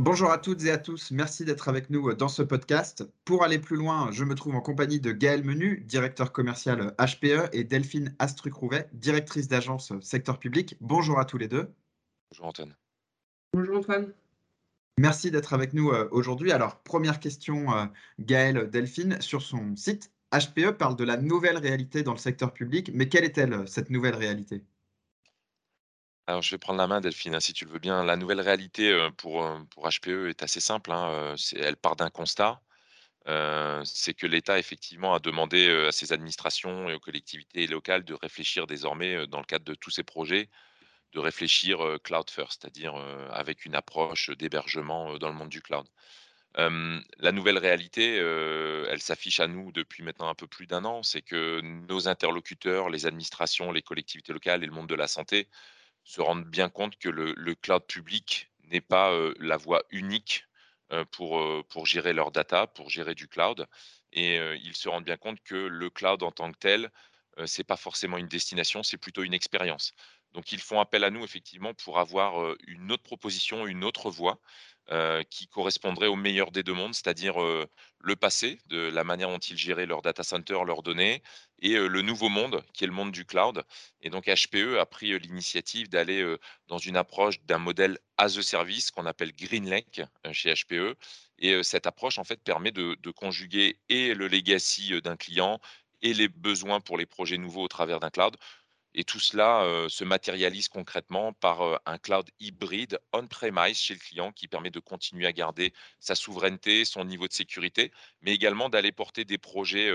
Bonjour à toutes et à tous, merci d'être avec nous dans ce podcast. Pour aller plus loin, je me trouve en compagnie de Gaël Menu, directeur commercial HPE, et Delphine Astruc-Rouvet, directrice d'agence secteur public. Bonjour à tous les deux. Bonjour Antoine. Bonjour Antoine. Merci d'être avec nous euh, aujourd'hui. Alors, première question, euh, Gaël, Delphine, sur son site, HPE parle de la nouvelle réalité dans le secteur public, mais quelle est-elle, cette nouvelle réalité? Alors, je vais prendre la main, Delphine, hein, si tu le veux bien. La nouvelle réalité pour, pour HPE est assez simple. Hein, elle part d'un constat. c'est que l'État, effectivement, a demandé à ses administrations et aux collectivités locales de réfléchir désormais, dans le cadre de tous ces projets, de réfléchir cloud first, c'est-à-dire avec une approche d'hébergement dans le monde du cloud. la nouvelle réalité, elle s'affiche à nous depuis maintenant un peu plus d'un an. C'est que nos interlocuteurs, les administrations, les collectivités locales et le monde de la santé se rendent bien compte que le, cloud public n'est pas la voie unique pour, pour gérer leur data, pour gérer du cloud. Et ils se rendent bien compte que le cloud en tant que tel, ce n'est pas forcément une destination, c'est plutôt une expérience. Donc ils font appel à nous effectivement pour avoir une autre proposition, une autre voie qui correspondrait au meilleur des deux mondes, c'est-à-dire le passé, de la manière dont ils géraient leur data center, leurs données, et le nouveau monde, qui est le monde du cloud. Et donc HPE a pris l'initiative d'aller dans une approche d'un modèle as a service qu'on appelle GreenLake chez HPE. Et cette approche, en fait, permet de conjuguer et le legacy d'un client et les besoins pour les projets nouveaux au travers d'un cloud et tout cela se matérialise concrètement par un cloud hybride on-premise chez le client qui permet de continuer à garder sa souveraineté, son niveau de sécurité, mais également d'aller porter des projets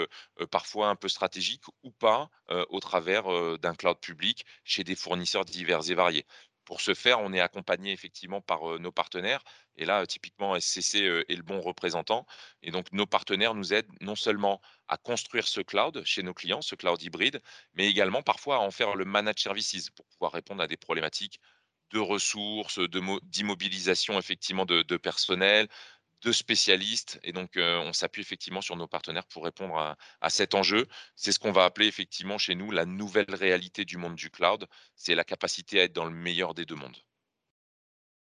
parfois un peu stratégiques ou pas au travers d'un cloud public chez des fournisseurs divers et variés. Pour ce faire, on est accompagné effectivement par nos partenaires. Et là, typiquement, SCC est le bon représentant. Et donc, nos partenaires nous aident non seulement à construire ce cloud chez nos clients, ce cloud hybride, mais également parfois à en faire le managed services pour pouvoir répondre à des problématiques de ressources, d'immobilisation effectivement de, de personnel, de spécialistes. Et donc, on s'appuie effectivement sur nos partenaires pour répondre à, cet enjeu. C'est ce qu'on va appeler effectivement chez nous la nouvelle réalité du monde du cloud. C'est la capacité à être dans le meilleur des deux mondes.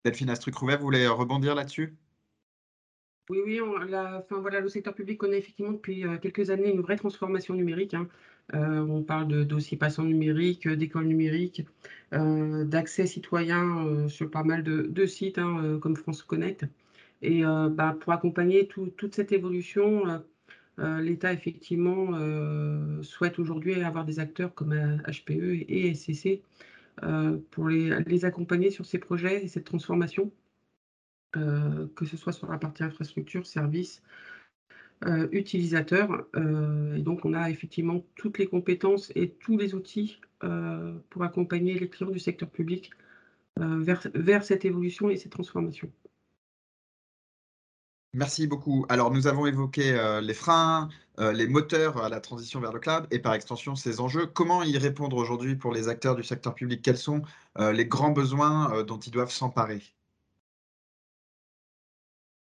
Delphine Astruc-Rouvet, vous voulez rebondir là-dessus? Oui, oui, enfin, voilà, le secteur public connaît effectivement depuis quelques années une vraie transformation numérique. Hein. on parle de dossiers passants numériques, d'écoles numériques, d'accès citoyen sur pas mal de, sites hein, comme France Connect. Et euh, bah, pour accompagner toute cette évolution, euh, l'État, effectivement, euh, souhaite aujourd'hui avoir des acteurs comme HPE et SCC pour les, accompagner sur ces projets et cette transformation, que ce soit sur la partie infrastructure, service, utilisateur. et donc, on a effectivement toutes les compétences et tous les outils pour accompagner les clients du secteur public vers cette évolution et cette transformation. Merci beaucoup. Alors, nous avons évoqué euh, les freins, euh, les moteurs à la transition vers le cloud et par extension ces enjeux. Comment y répondre aujourd'hui pour les acteurs du secteur public? Quels sont euh, les grands besoins dont ils doivent s'emparer?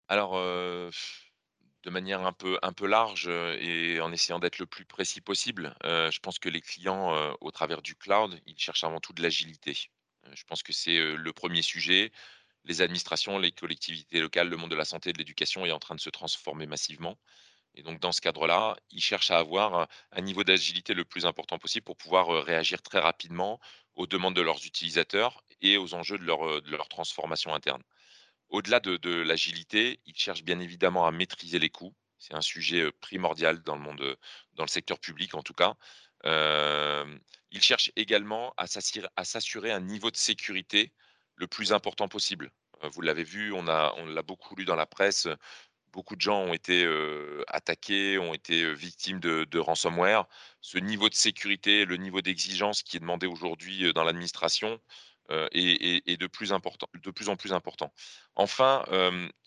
Alors, de manière un peu, un peu large et en essayant d'être le plus précis possible, je pense que les clients, au travers du cloud, ils cherchent avant tout de l'agilité. je pense que c'est le premier sujet les administrations, les collectivités locales, le monde de la santé et de l'éducation est en train de se transformer massivement. Et donc, dans ce cadre-là, ils cherchent à avoir un niveau d'agilité le plus important possible pour pouvoir réagir très rapidement aux demandes de leurs utilisateurs et aux enjeux de leur, transformation interne. Au-delà de, l'agilité, ils cherchent bien évidemment à maîtriser les coûts. C'est un sujet primordial dans le monde, dans le secteur public en tout cas. ils cherchent également à s'assurer un niveau de sécurité le plus important possible. Vous l'avez vu, on l'a beaucoup lu dans la presse, beaucoup de gens ont été, attaqués, ont été, victimes de ransomware. Ce niveau de sécurité, le niveau d'exigence qui est demandé aujourd'hui, dans l'administration, est de plus en plus important. Enfin,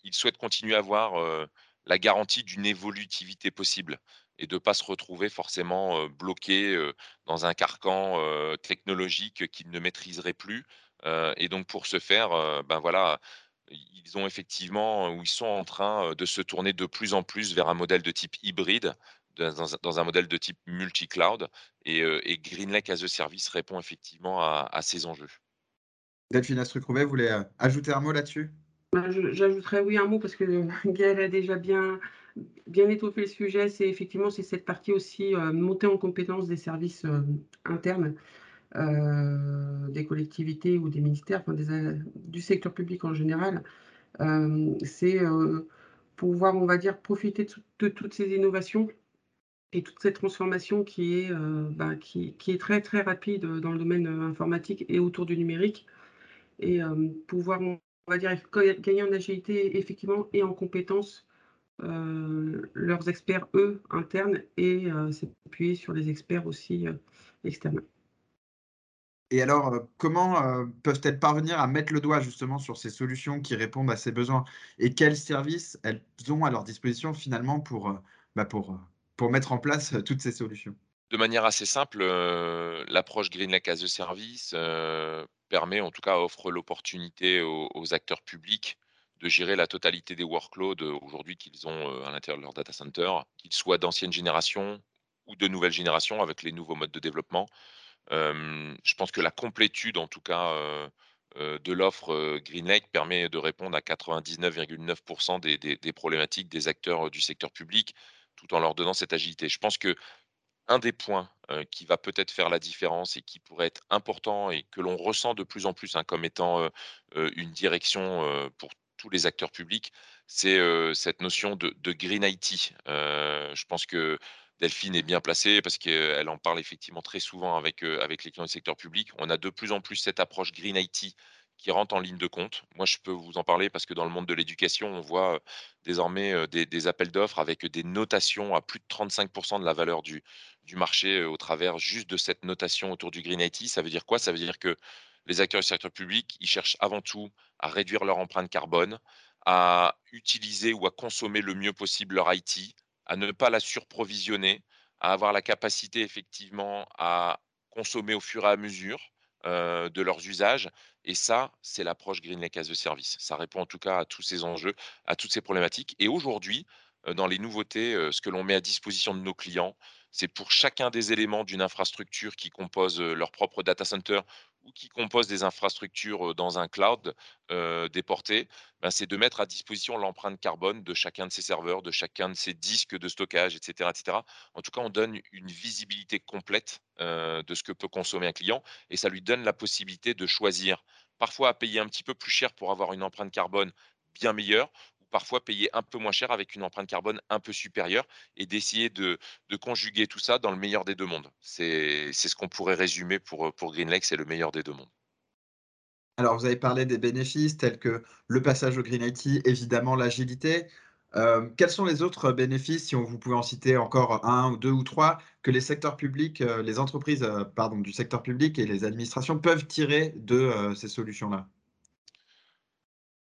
ils souhaitent continuer à avoir, la garantie d'une évolutivité possible et de ne pas se retrouver forcément, bloqué, dans un carcan, technologique qu'ils ne maîtriseraient plus, et donc pour ce faire, ben voilà, ils ont effectivement ou ils sont en train de se tourner de plus en plus vers un modèle de type hybride, dans, un, modèle de type multi-cloud. Et, et, GreenLake as a Service répond effectivement à, ces enjeux. Delphine Astruc-Rouvet, vous voulez ajouter un mot là-dessus? Bah, j'ajouterais oui un mot parce que Gaëlle a déjà bien bien étoffé le sujet. C'est effectivement, c'est cette partie aussi, heu, montée en compétence des services, internes, heu, des collectivités ou des ministères, a du secteur public en général. Hem, c'est, pouvoir, on va dire, profiter de toutes ces innovations et toute cette transformation qui est, est très, très rapide, dans le domaine, informatique et autour du numérique et pouvoir, on va dire, ga gagner en agilité effectivement et en compétences, leurs experts, eux, internes et s'appuyer sur les experts aussi, externes. Et alors, heu, comment, heu, peuvent-elles parvenir à mettre le doigt justement sur ces solutions qui répondent à ces besoins? Et quels services elles ont à leur disposition finalement pour, heu, bah, pour, mettre en place, toutes ces solutions? De manière assez simple, l'approche Green Lake as a Service, permet en tout cas offre l'opportunité aux aux acteurs publics de gérer la totalité des workloads, aujourd'hui qu'ils ont, à l'intérieur de leur data center, qu'ils soient d'ancienne génération ou de nouvelle génération avec les nouveaux modes de développement. Je pense que la complétude en tout cas, de l'offre, GreenLake permet de répondre à 99,9 des des des problématiques des acteurs, du secteur public, tout en leur donnant cette agilité. Je pense que un des points, qui va peut-être faire la différence et qui pourrait être important et que l'on ressent de plus en plus, hein, comme étant, une direction, pour tous les acteurs publics, c'est, cette notion de de green IT. Je pense que Delphine est bien placée parce qu'elle en parle effectivement très souvent avec, heu, avec les clients du secteur public. On a de plus en plus cette approche green IT qui rentre en ligne de compte. Moi, je peux vous en parler parce que dans le monde de l'éducation, on voit, heu, désormais, heu, des appels d'offres avec des notations à plus de 35% de la valeur du du marché, au travers juste de cette notation autour du green IT. Ça veut dire quoi? Ça veut dire que les acteurs du secteur public, ils cherchent avant tout à réduire leur empreinte carbone, à utiliser ou à consommer le mieux possible leur IT, à ne pas la surprovisionner, à avoir la capacité effectivement à consommer au fur et à mesure, heu, de leurs usages et ça, c'est l'approche Green Lake as Service. Ça répond en tout cas à tous ces enjeux, à toutes ces problématiques et aujourd'hui, dans les nouveautés, ce que l'on met à disposition de nos clients, c'est pour chacun des éléments d'une infrastructure qui compose, leur propre data center ou qui compose des infrastructures, dans un cloud, déporté, ben, c'est de mettre à disposition l'empreinte carbone de chacun de ces serveurs, de chacun de ces disques de stockage et cetera et cetera. En tout cas, on donne une visibilité complète, de ce que peut consommer un client et ça lui donne la possibilité de choisir, parfois à payer un petit peu plus cher pour avoir une empreinte carbone bien meilleure parfois payer un peu moins cher avec une empreinte carbone un peu supérieure et d'essayer de conjuguer tout ça dans le meilleur des 2 mondes. C'est ce qu'on pourrait résumer pour, heu, pour Greenlake, c'est le meilleur des 2 mondes. Alors vous avez parlé des bénéfices tels que le passage au green IT, évidemment l'agilité. Hem, quels sont les autres bénéfices, si on vous pouvez en citer encore un ou 2 ou 3 que les secteurs publics, heu, les entreprises, pardon, du secteur public et les administrations peuvent tirer de, ces solutions-là?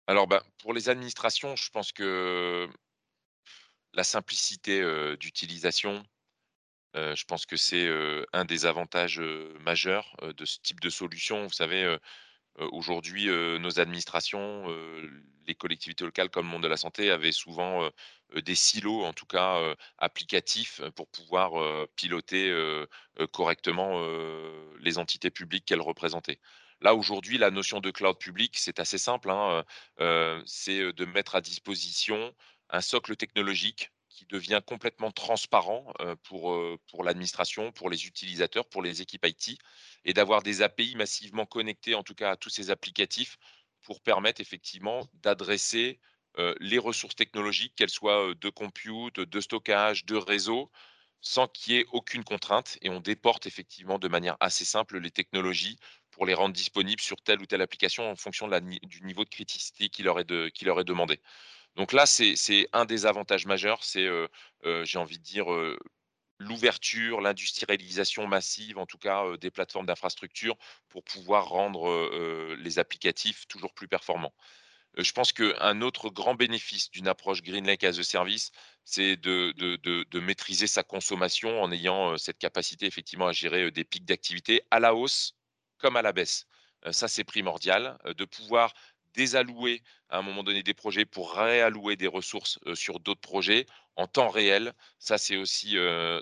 Alors, bah, pour les administrations, je pense que la simplicité, d'utilisation, je pense que c'est, un des avantages, majeurs, de ce type de solution. Vous savez, aujourd'hui, nos administrations, les collectivités locales comme le monde de la santé avaient souvent, des silos en tout cas, applicatifs, pour pouvoir, piloter, correctement, les entités publiques qu'elles représentaient. Là, aujourd'hui, la notion de cloud public, c'est assez simple, hein, heu, c'est, heu, de mettre à disposition un socle technologique qui devient complètement transparent, heu, pour, pour l'administration, pour les utilisateurs, pour les équipes IT et d'avoir des API massivement connectées, en tout cas à tous ces applicatifs, pour permettre effectivement d'adresser euh, les ressources technologiques, qu'elles soient euh, de compute, de stockage, de réseau, sans qu'il y ait aucune contrainte. Et on déporte effectivement de manière assez simple les technologies pour les rendre disponibles sur telle ou telle application en fonction du niveau de criticité qui leur est, demandé. Donc là, c'est un des avantages majeurs, c'est, euh, euh, j'ai envie de dire, euh, l'ouverture, l'industrialisation massive, en tout cas, des plateformes d'infrastructure pour pouvoir rendre, les applicatifs toujours plus performants. Je pense qu'un autre grand bénéfice d'une approche Green Lake as a Service, c'est de maîtriser sa consommation en ayant, cette capacité effectivement à gérer, des pics d'activité à la hausse comme à la baisse. Heu, ça, c'est primordial, heu, de pouvoir désallouer à un moment donné des projets pour réallouer des ressources, heu, sur d'autres projets en temps réel. Ça, c'est aussi,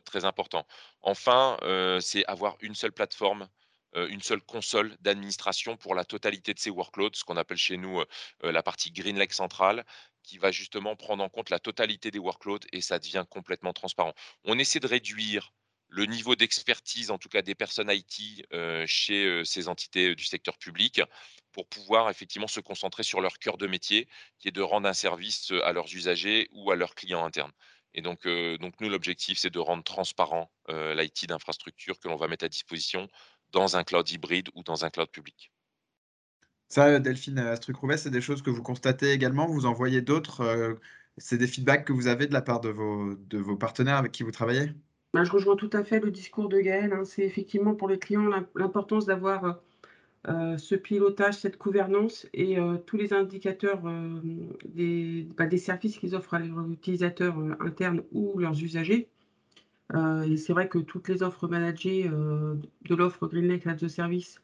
très important. Enfin, c'est avoir une seule plateforme une seule console d'administration pour la totalité de ces workloads, ce qu'on appelle chez nous, la partie GreenLake centrale, qui va justement prendre en compte la totalité des workloads et ça devient complètement transparent. On essaie de réduire le niveau d'expertise, en tout cas des personnes IT, chez, ces entités, du secteur public, pour pouvoir effectivement se concentrer sur leur cœur de métier, qui est de rendre un service, à leurs usagers ou à leurs clients internes. Et donc, donc nous, l'objectif, c'est de rendre transparent, l'IT d'infrastructure que l'on va mettre à disposition dans un cloud hybride ou dans un cloud public. Ça, Delphine Astruc-Roubaix, c'est des choses que vous constatez également, vous en voyez d'autres, c'est des feedbacks que vous avez de la part de vos de vos partenaires avec qui vous travaillez? Bah, je rejoins tout à fait le discours de Gaël, hein. C'est effectivement pour les clients l'importance d'avoir, euh, ce pilotage, cette gouvernance et euh, tous les indicateurs, euh, des services qu'ils offrent à leurs utilisateurs, internes ou leurs usagers. et c'est vrai que toutes les offres managées, de l'offre GreenLake as a Service,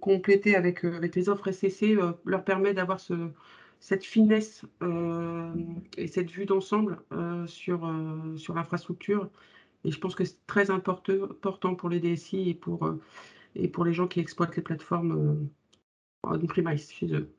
complétées avec, avec les offres SCC, leur permet d'avoir ce cette finesse euh, et cette vue d'ensemble euh, sur, euh, sur l'infrastructure. Et je pense que c'est très important pour les DSI et pour, et pour les gens qui exploitent les plateformes on-premise chez eux.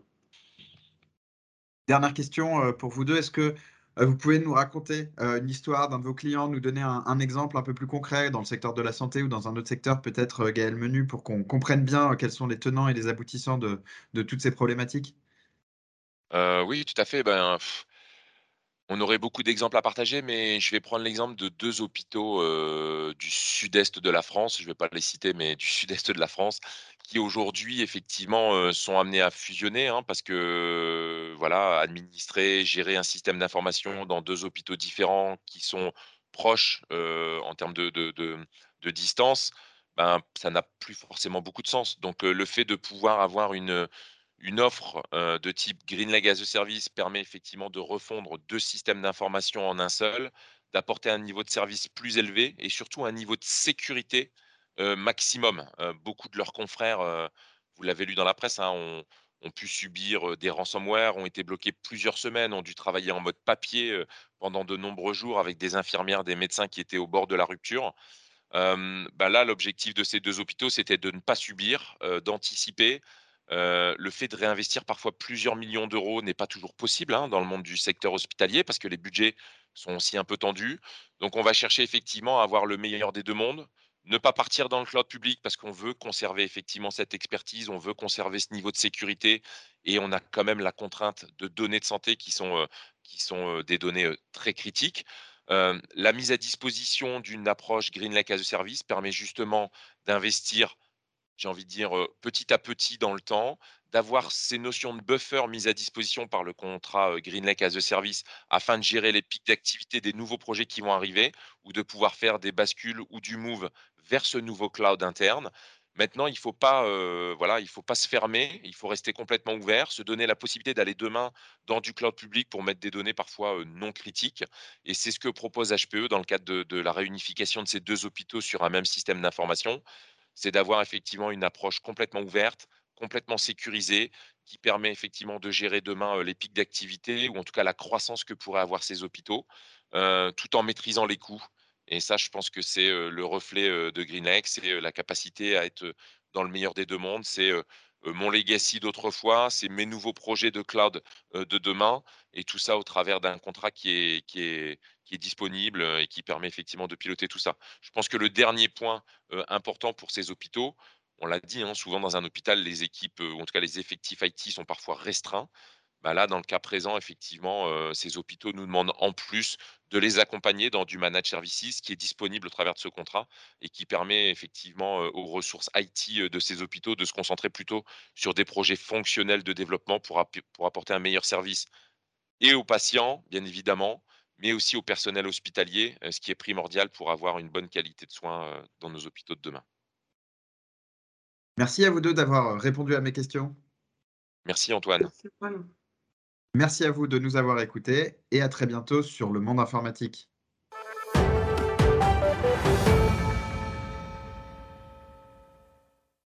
Dernière question pour vous deux. Est-ce que vous pouvez nous raconter une histoire d'un de vos clients, nous donner un, exemple un peu plus concret dans le secteur de la santé ou dans un autre secteur, peut-être Gaël Menu, pour qu'on comprenne bien quels sont les tenants et les aboutissants de, de toutes ces problématiques? Oui, tout à fait. Ben, on aurait beaucoup d'exemples à partager, mais je vais prendre l'exemple de deux hôpitaux, du sud-est de la France. Je ne vais pas les citer, mais du sud-est de la France, qui aujourd'hui effectivement, sont amenés à fusionner, hein, parce que, voilà, administrer, gérer un système d'information dans deux hôpitaux différents qui sont proches, en termes de distance, ben, ça n'a plus forcément beaucoup de sens. Donc, le fait de pouvoir avoir une, une offre de type GreenLake as a Service permet effectivement de refondre deux systèmes d'information en un seul, d'apporter un niveau de service plus élevé et surtout un niveau de sécurité maximum. beaucoup de leurs confrères, vous l'avez lu dans la presse, hein, ont, pu subir des ransomware, ont été bloqués plusieurs semaines, ont dû travailler en mode papier pendant de nombreux jours avec des infirmières, des médecins qui étaient au bord de la rupture. Bah là, l'objectif de ces deux hôpitaux, c'était de ne pas subir, d'anticiper, euh, le fait de réinvestir parfois plusieurs millions d'euros n'est pas toujours possible hein, dans le monde du secteur hospitalier parce que les budgets sont aussi un peu tendus. Donc on va chercher effectivement à avoir le meilleur des deux mondes, ne pas partir dans le cloud public parce qu'on veut conserver effectivement cette expertise, on veut conserver ce niveau de sécurité et on a quand même la contrainte de données de santé qui sont, euh, qui sont euh, des données très critiques. la mise à disposition d'une approche Green Lake as a Service permet justement d'investir j'ai envie de dire, petit à petit dans le temps, d'avoir ces notions de buffer mises à disposition par le contrat Green Lake as a Service afin de gérer les pics d'activité des nouveaux projets qui vont arriver ou de pouvoir faire des bascules ou du move vers ce nouveau cloud interne. Maintenant, il ne faut pas, voilà, il faut pas se fermer, il faut rester complètement ouvert, se donner la possibilité d'aller demain dans du cloud public pour mettre des données parfois non critiques. Et c'est ce que propose HPE dans le cadre de la réunification de ces deux hôpitaux sur un même système d'information c'est d'avoir effectivement une approche complètement ouverte, complètement sécurisée, qui permet effectivement de gérer demain les pics d'activité ou en tout cas la croissance que pourraient avoir ces hôpitaux, tout en maîtrisant les coûts. Et ça, je pense que c'est le reflet de GreenLake, c'est la capacité à être dans le meilleur des deux mondes, c'est mon legacy d'autrefois, c'est mes nouveaux projets de cloud de demain, et tout ça au travers d'un contrat qui, est, qui est disponible et qui permet effectivement de piloter tout ça. Je pense que le dernier point important pour ces hôpitaux, on l'a dit, hein, souvent dans un hôpital, les équipes, ou en tout cas les effectifs IT sont parfois restreints. Bah là, dans le cas présent, effectivement, ces hôpitaux nous demandent en plus de les accompagner dans du managed services qui est disponible au travers de ce contrat et qui permet effectivement aux ressources IT de ces hôpitaux de se concentrer plutôt sur des projets fonctionnels de développement pour, pour apporter un meilleur service et aux patients, bien évidemment, mais aussi au personnel hospitalier, ce qui est primordial pour avoir une bonne qualité de soins dans nos hôpitaux de demain. Merci à vous deux d'avoir répondu à mes questions. Merci Antoine. Merci, Antoine. Merci à vous de nous avoir écoutés et à très bientôt sur le monde informatique.